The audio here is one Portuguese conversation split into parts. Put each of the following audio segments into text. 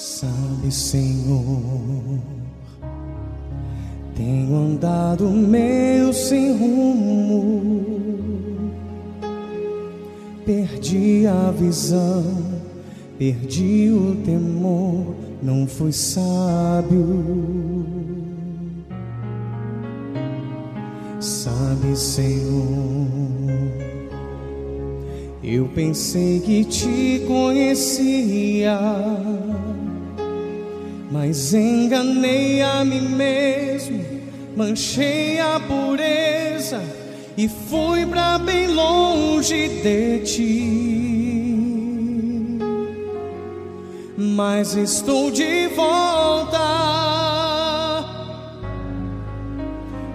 Sabe, Senhor, tenho andado meio sem rumo, perdi a visão, perdi o temor, não fui sábio. Sabe, Senhor, eu pensei que te conhecia mas enganei a mim mesmo, manchei a pureza e fui para bem longe de ti. Mas estou de volta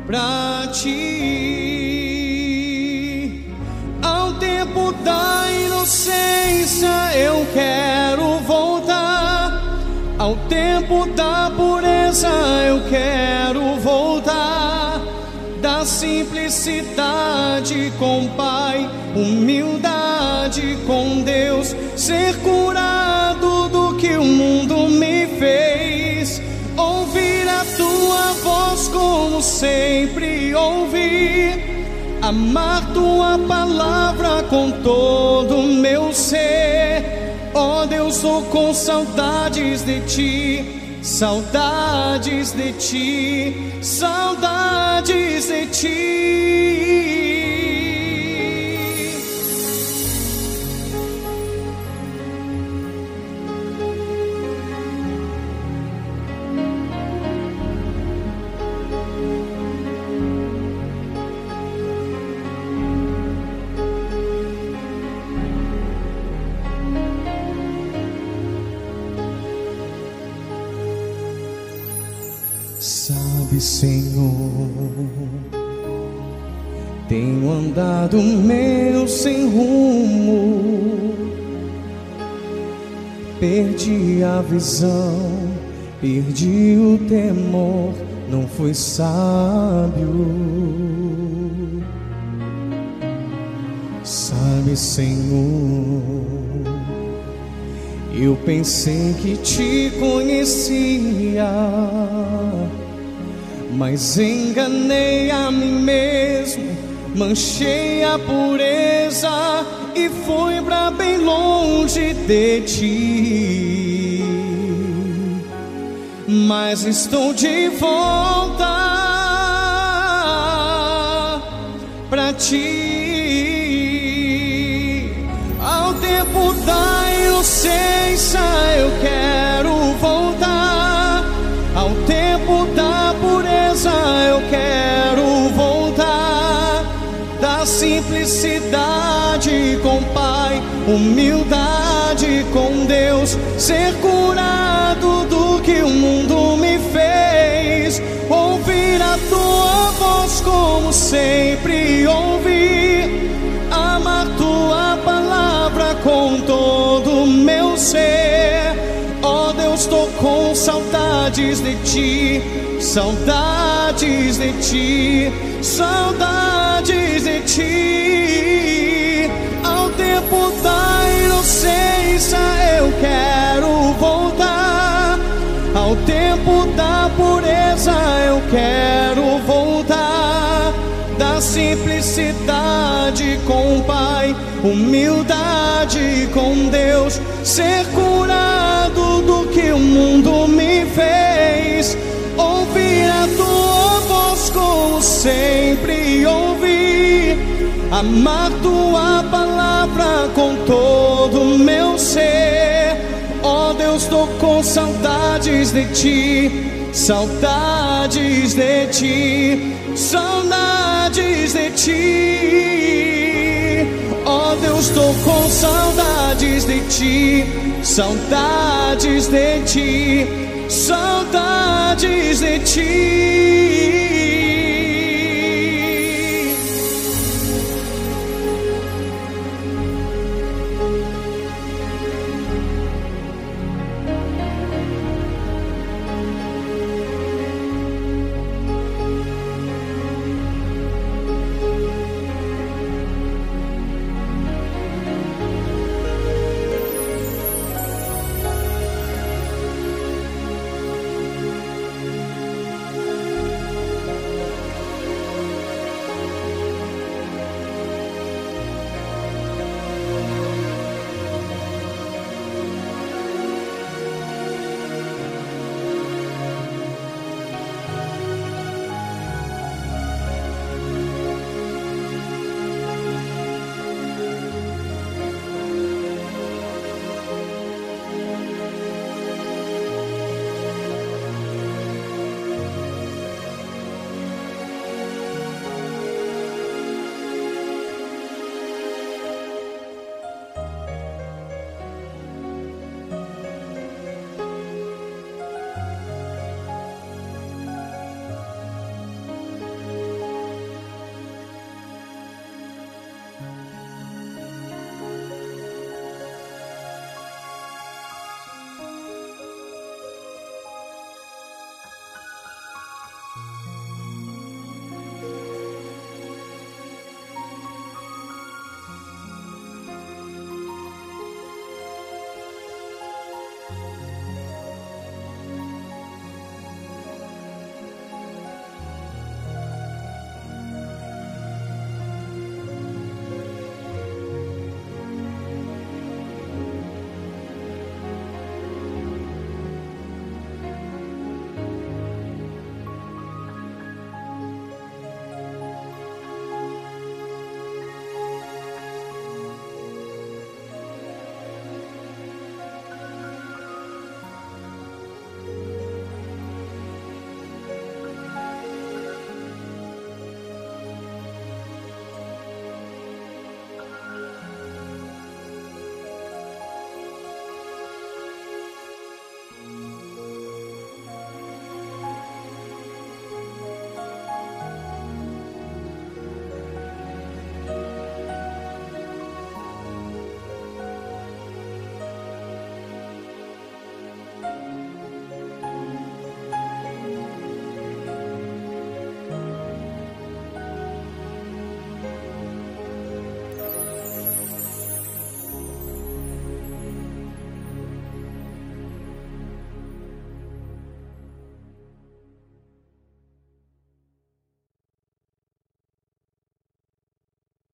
para ti. Ao tempo da inocência eu quero ao tempo da pureza eu quero voltar, da simplicidade com Pai, humildade com Deus, ser curado do que o mundo me fez, ouvir a tua voz como sempre ouvi, amar tua palavra com todo o meu ser Oh Deus, estou com saudades de ti, saudades de ti, saudades de ti. Sabe, Senhor, tenho andado meu sem rumo, perdi a visão, perdi o temor, não fui sábio. Sabe, Senhor, eu pensei que te conhecia mas enganei a mim mesmo, manchei a pureza e fui para bem longe de ti. Mas estou de volta para ti. Simplicidade com Pai, humildade com Deus, ser curado do que o mundo me fez. Ouvir a tua voz como sempre ouvi. Amar tua palavra com todo o meu ser. Oh Deus, estou com saudades de ti saudades de ti, saudades de ti. Ao tempo da inocência eu quero voltar, ao tempo da pureza eu quero voltar, da simplicidade com o Pai, humildade com Deus, ser curado do que o mundo me fez. Ouvir a tua voz como sempre amar tua palavra com todo o meu ser. Oh Deus, estou com saudades de ti, saudades de ti, saudades de ti. Oh Deus, estou com saudades de ti, saudades de ti saudades de ti.